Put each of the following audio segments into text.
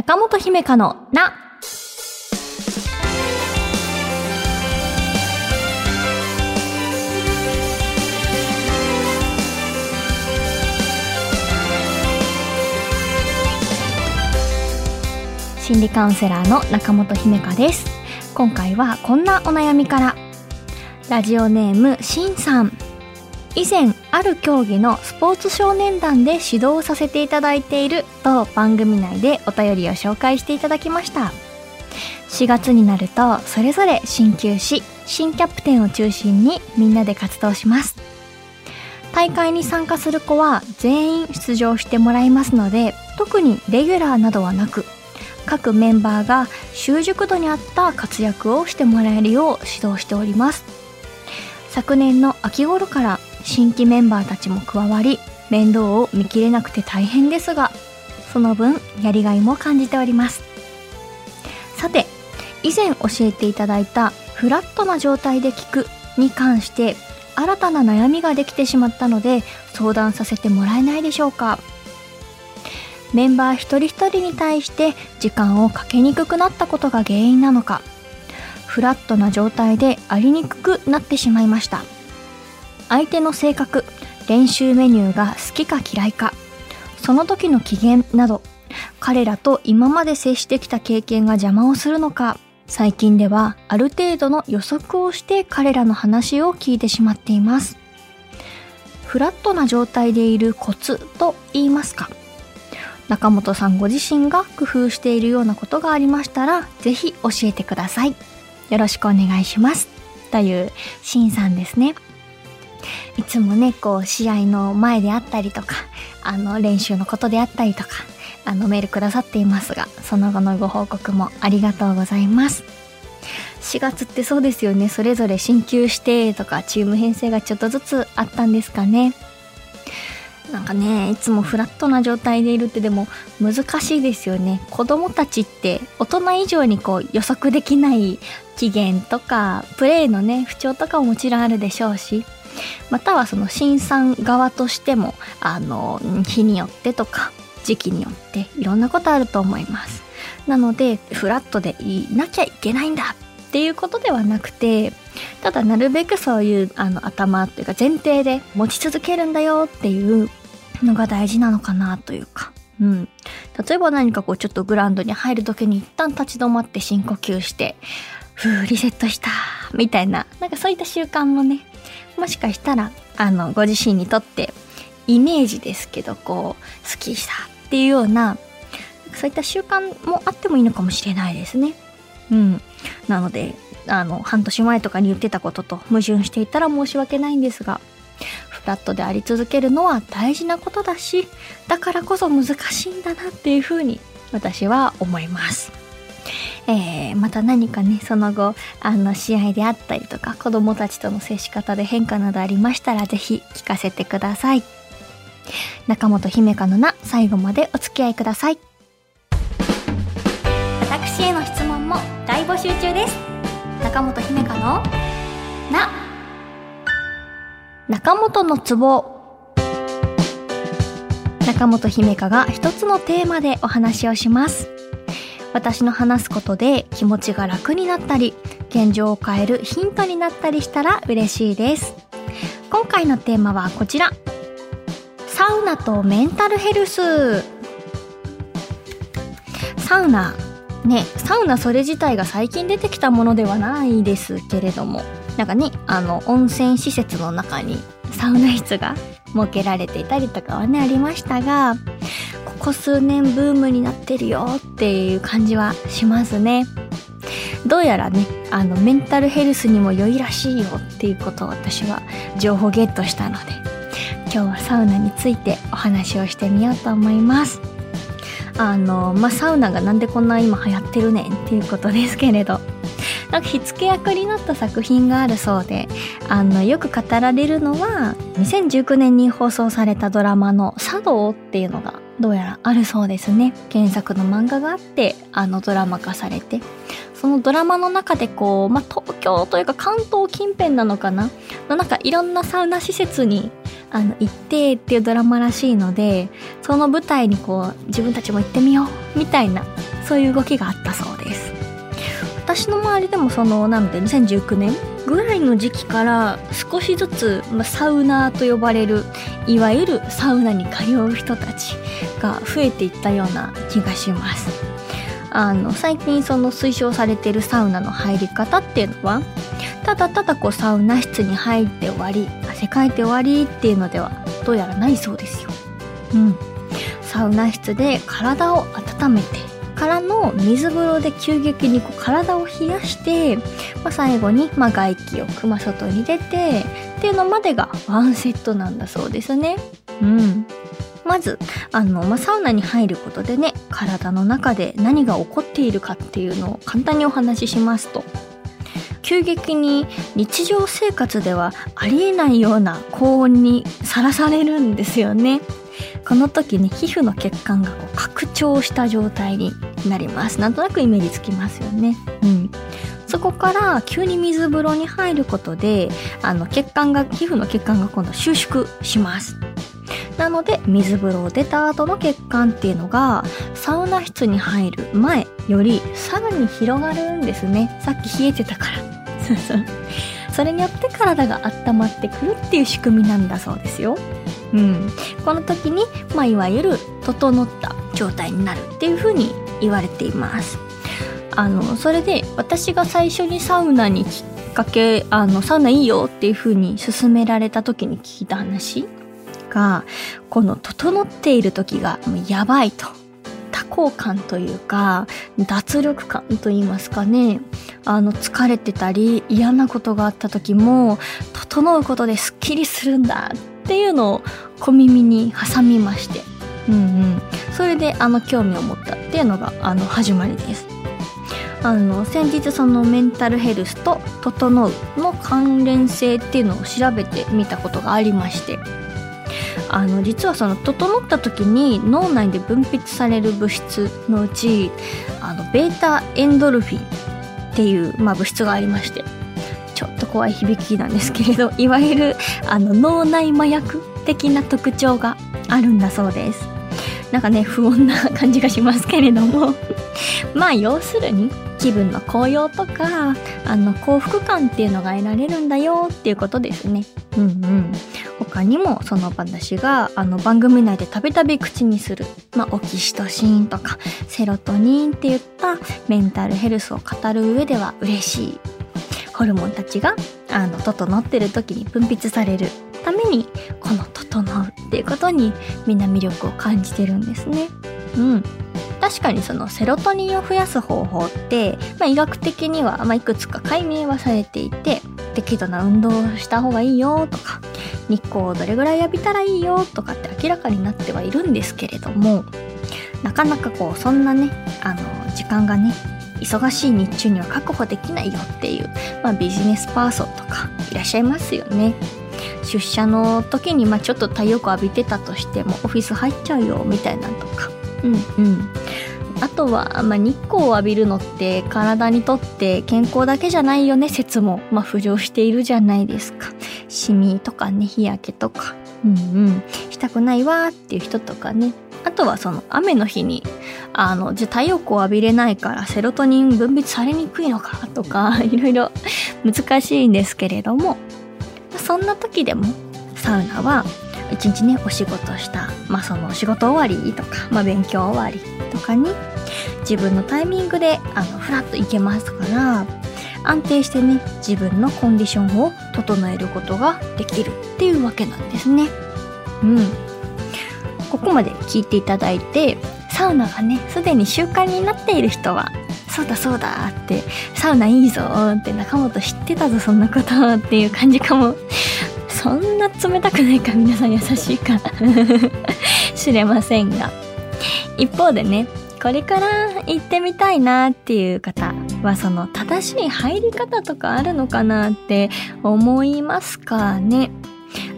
中本姫香のな。心理カウンセラーの中本姫香です。今回はこんなお悩みから。ラジオネームしんさん。以前ある競技のスポーツ少年団で指導をさせていただいていると番組内でお便りを紹介していただきました。4月になるとそれぞれ新球し新キャプテンを中心にみんなで活動します。大会に参加する子は全員出場してもらいますので特にレギュラーなどはなく各メンバーが習熟度に合った活躍をしてもらえるよう指導しております。昨年の秋頃から新規メンバーたちも加わり面倒を見切れなくて大変ですがその分やりがいも感じております。さて以前教えていただいたフラットな状態で聞くに関して新たな悩みができてしまったので相談させてもらえないでしょうか。メンバー一人一人に対して時間をかけにくくなったことが原因なのかフラットな状態でありにくくなってしまいました。相手の性格練習メニューが好きか嫌いかその時の機嫌など彼らと今まで接してきた経験が邪魔をするのか最近ではある程度の予測をして彼らの話を聞いてしまっています。フラットな状態でいるコツと言いますか中本さんご自身が工夫しているようなことがありましたらぜひ教えてください。よろしくお願いします。というシンさんですね。いつもねこう試合の前であったりとかあの練習のことであったりとかあのメールくださっていますがその後のご報告もありがとうございます。4月ってそうですよね。それぞれ進級してとかチーム編成がちょっとずつあったんですかね。なんかねいつもフラットな状態でいるってでも難しいですよね。子供たちって大人以上にこう予測できない機嫌とかプレーのね不調とかももちろんあるでしょうしまたはその審査側としてもあの日によってとか時期によっていろんなことあると思います。なのでフラットでいなきゃいけないんだっていうことではなくてただなるべくそういうあの頭っていうか前提で持ち続けるんだよっていうのが大事なのかなというか。うん、例えば何かこうちょっとグラウンドに入る時に一旦立ち止まって深呼吸してふうリセットしたみたいななんかそういった習慣もねもしかしたらあのご自身にとってイメージですけどこう好きしたっていうようなそういった習慣もあってもいいのかもしれないですね。うん、なのであの半年前とかに言ってたことと矛盾していたら申し訳ないんですがフラットであり続けるのは大事なことだしだからこそ難しいんだなっていうふうに私は思います。えー、また何かねその後あの試合であったりとか子供たちとの接し方で変化などありましたらぜひ聞かせてください。中本姫香のな最後までお付き合いください。私への質問も大募集中です。中本姫香のな中本のツボ中本姫香が一つのテーマでお話をします。私の話すことで気持ちが楽になったり現状を変えるヒントになったりしたら嬉しいです。今回のテーマはこちら。サウナとメンタルヘルス。サウナ。ねサウナそれ自体が最近出てきたものではないですけれども。なんかねあの温泉施設の中にサウナ室が設けられていたりとかはねありましたがここ数年ブームになってるよっていう感じはしますね。どうやらねあのメンタルヘルスにも良いらしいよっていうことを私は情報ゲットしたので今日はサウナについてお話をしてみようと思います。あのまあサウナがなんでこんな今流行ってるねんっていうことですけれど。なんか火付け役になった作品があるそうであのよく語られるのは2019年に放送されたドラマの「茶道」っていうのがどうやらあるそうですね。原作の漫画があってあのドラマ化されて。そのドラマの中でこう、まあ、東京というか関東近辺なのかな？のなんかいろんなサウナ施設にあの行ってっていうドラマらしいのでその舞台にこう自分たちも行ってみようみたいなそういう動きがあったそうです。私の周りでもそのなので2019年ぐらいの時期から少しずつ、まあ、サウナーと呼ばれるいわゆるサウナに通う人たちが増えていったような気がします。あの最近その推奨されてるサウナの入り方っていうのはただただこうサウナ室に入って終わり汗かいて終わりっていうのではどうやらないそうですよ。うん。サウナ室で体を温めてからの水風呂で急激にこう体を冷やして、まあ、最後にま外気をくま外に出てっていうのまでがワンセットなんだそうですね。うん。まず、あの、まあ、サウナに入ることでね、体の中で何が起こっているかっていうのを簡単にお話ししますと、急激に日常生活ではありえないような高温にさらされるんですよね。この時に皮膚の血管がこう拡張した状態になります。なんとなくイメージつきますよね。うん。そこから急に水風呂に入ることであの血管が皮膚の血管が今度収縮します。なので水風呂を出た後の血管っていうのがサウナ室に入る前よりさらに広がるんですね。さっき冷えてたから。そうそうそれによって体が温まってくるっていう仕組みなんだそうですよ。うん、この時に、まあ、いわゆる整った状態になるっていう風に言われています。あのそれで私が最初にサウナにきっかけあのサウナいいよっていう風に勧められた時に聞いた話がこの整っている時がやばいと多幸感というか脱力感と言いますかね。あの疲れてたり嫌なことがあった時も整うことです。っきりするんだっていうのを小耳に挟みまして。うんうん。それであの興味を持ったっていうのがあの始まりです。あの先日そのメンタルヘルスと「整う」の関連性っていうのを調べてみたことがありまして。あの実はその整った時に脳内で分泌される物質のうちあのベータエンドルフィンっていう、まあ、物質がありましてちょっと怖い響きなんですけれどいわゆるあの脳内麻薬的な特徴があるんだそうです。なんかね不穏な感じがしますけれども。まあ要するに気分の高揚とかあの幸福感っていうのが得られるんだよっていうことですね。うんうん。他にもその私があの番組内でたびたび口にする、まあ、オキシトシンとかセロトニンっていったメンタルヘルスを語る上では嬉しい。ホルモンたちがあの整ってる時に分泌される。ためにこの「整う」っていうことにみんな魅力を感じてるんですね。うん確かにそのセロトニンを増やす方法って、まあ、医学的には、まあ、いくつか解明はされていて適度な運動をした方がいいよとか日光をどれぐらい浴びたらいいよとかって明らかになってはいるんですけれどもなかなかこうそんなねあの時間がね忙しい日中には確保できないよっていう、まあ、ビジネスパーソンとかいらっしゃいますよね。出社の時に、まあ、ちょっと太陽光浴びてたとしてもオフィス入っちゃうよみたいなとか。うんうん。あとは、まあ、日光を浴びるのって体にとって健康だけじゃないよね説も、まあ、浮上しているじゃないですか。シミとかね、日焼けとか。うんうん。したくないわっていう人とかね。あとはその雨の日にあのじゃあ太陽光を浴びれないからセロトニン分泌されにくいのかとか いろいろ難しいんですけれどもそんな時でもサウナは一日ねお仕事したまあその仕事終わりとか、まあ、勉強終わりとかに自分のタイミングであのフラッと行けますから安定してね自分のコンディションを整えることができるっていうわけなんですね。うん。ここまで聞いていただいてサウナがねすでに習慣になっている人はそうだそうだってサウナいいぞって中本知ってたぞそんなことっていう感じかも。そんな冷たくないか皆さん優しいか。知れませんが。一方でねこれから行ってみたいなっていう方はその正しい入り方とかあるのかなって思いますかね？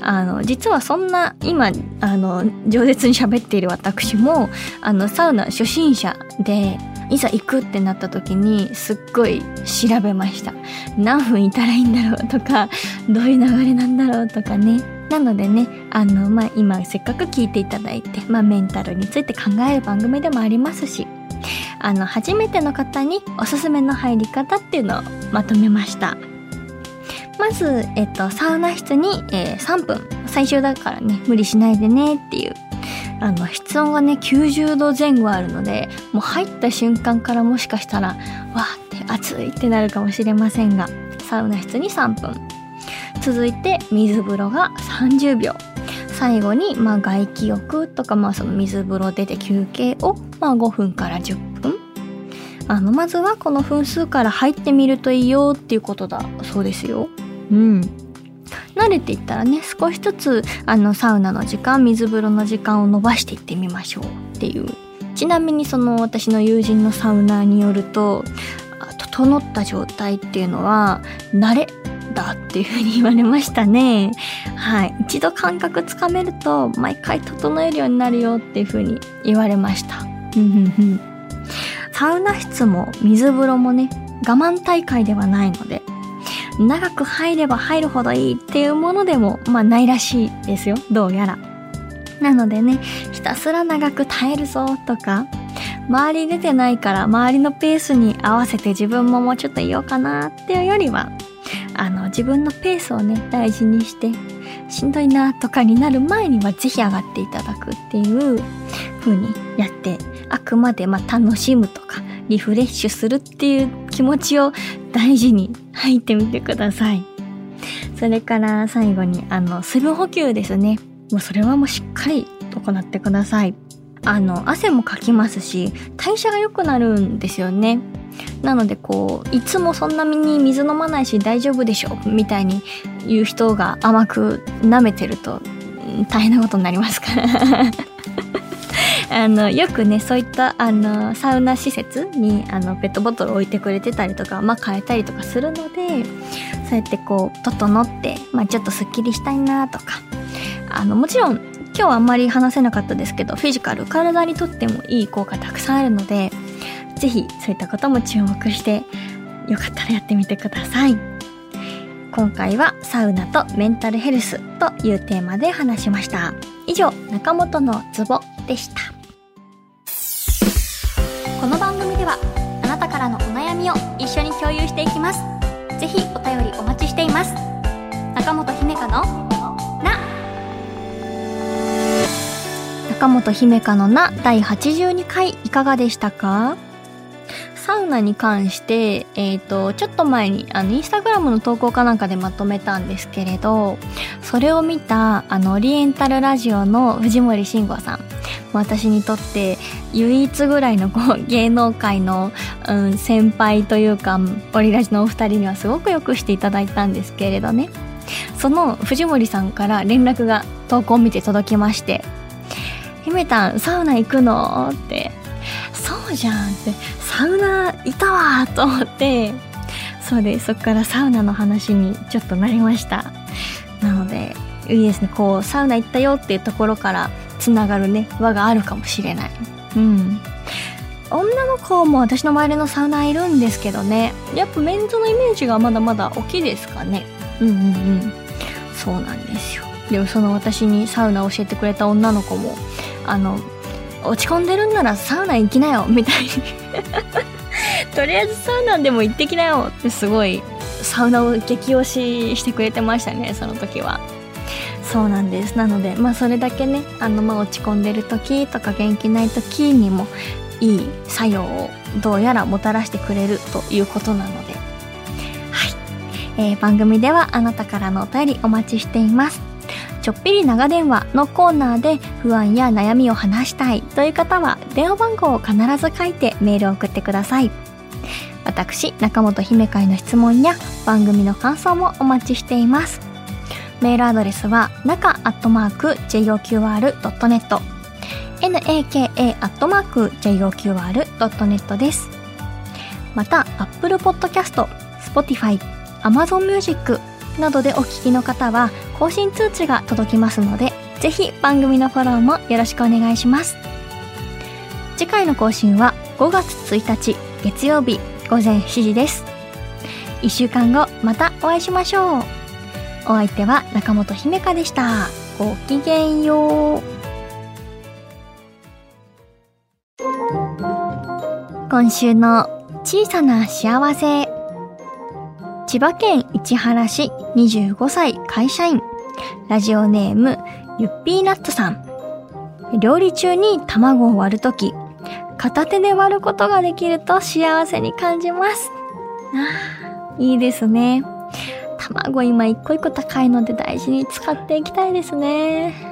あの実はそんな今あの饒舌に喋っている私もあのサウナ初心者でいざ行くってなった時にすっごい調べました。何分いたらいいんだろうとかどういう流れなんだろうとかね。なのでねあの、まあ、今せっかく聞いていただいて、まあ、メンタルについて考える番組でもありますしあの初めての方におすすめの入り方っていうのをまとめました。まず、えっと、サウナ室に、えー、3分。最終だからね無理しないでねっていうあの室温がね90度前後あるのでもう入った瞬間からもしかしたらわーって暑いってなるかもしれませんがサウナ室に3分。続いて水風呂が30秒。最後に、まあ、外気浴とか、まあ、その水風呂出て休憩を、まあ、5分から10分。あのまずはこの分数から入ってみるといいよっていうことだ。そうですよ。うん。慣れていったらね少しずつあのサウナの時間水風呂の時間を伸ばしていってみましょう。っていう。ちなみにその私の友人のサウナーによると整った状態っていうのは慣れだっていうふうに言われましたね。はい。一度感覚つかめると毎回整えるようになるよっていうふうに言われました。サウナ室も水風呂もね、我慢大会ではないので、長く入れば入るほどいいっていうものでも、まあないらしいですよ。どうやら。なのでね、ひたすら長く耐えるぞとか、周り出てないから周りのペースに合わせて自分ももうちょっといようかなっていうよりは、あの、自分のペースをね、大事にして、しんどいなとかになる前にはぜひ上がっていただくっていう風にやって、あくまでま楽しむとか、リフレッシュするっていう気持ちを大事に入ってみてください。それから最後に、あの、水分補給ですね。もうそれはもうしっかり行ってください。あの、汗もかきますし、代謝が良くなるんですよね。なのでこういつもそんなに水飲まないし大丈夫でしょ？みたいに言う人が甘く舐めてると大変なことになりますから。あのよくねそういったあのサウナ施設にあのペットボトル置いてくれてたりとか、まあ、変えたりとかするのでそうやってこう整って、まあ、ちょっとすっきりしたいなとか。あのもちろん今日はあんまり話せなかったですけどフィジカル体にとってもいい効果たくさんあるのでぜひそういったことも注目してよかったらやってみてください。今回はサウナとメンタルヘルスというテーマで話しました。以上中本のツボでした。この番組ではあなたからのお悩みを一緒に共有していきます。ぜひお便りお待ちしています。中本姫香の中本姫香のな第82回いかがでしたか？サウナに関して、え、ー、と、ちょっと前に、あの、インスタグラムの投稿かなんかでまとめたんですけれど、それを見た、あの、オリエンタルラジオの藤森慎吾さん。私にとって唯一ぐらいのこう芸能界の、うん、先輩というか、オリラジのお二人にはすごくよくしていただいたんですけれどね。その藤森さんから連絡が投稿を見て届きまして、姫たん、サウナ行くの？ってそうじゃんってサウナいたわと思って。そうでそこからサウナの話にちょっとなりました。なのでいいですねこうサウナ行ったよっていうところからつながるね輪があるかもしれない。うん。女の子も私の周りのサウナいるんですけどね。やっぱメンズのイメージがまだまだ大きいですかね。うんうんうん。そうなんですよ。でもその私にサウナ教えてくれた女の子もあの落ち込んでるんならサウナ行きなよみたいに。とりあえずサウナでも行ってきなよってすごいサウナを激推ししてくれてましたねその時は。そうなんです。なのでまあそれだけねあのまあ落ち込んでる時とか元気ない時にもいい作用をどうやらもたらしてくれるということなので。はい、えー、番組ではあなたからのお便りお待ちしています。ちょっぴり長電話のコーナーで不安や悩みを話したいという方は電話番号を必ず書いてメールを送ってください。私、中本姫会の質問や番組の感想もお待ちしています。メールアドレスは中アットマーク JOQR.net naka アットマーク JOQR.net です。また、Apple Podcast、Spotify、Amazon Music などでお聞きの方は更新通知が届きますので、ぜひ番組のフォローもよろしくお願いします。次回の更新は5月1日月曜日午前7時です。1週間後またお会いしましょう。お相手は中本姫香でした。ごきげんよう。今週の小さな幸せ。千葉県市原市25歳会社員。ラジオネームゆっぴーナットさん。料理中に卵を割るとき、片手で割ることができると幸せに感じます。あいいですね。卵今一個一個高いので大事に使っていきたいですね。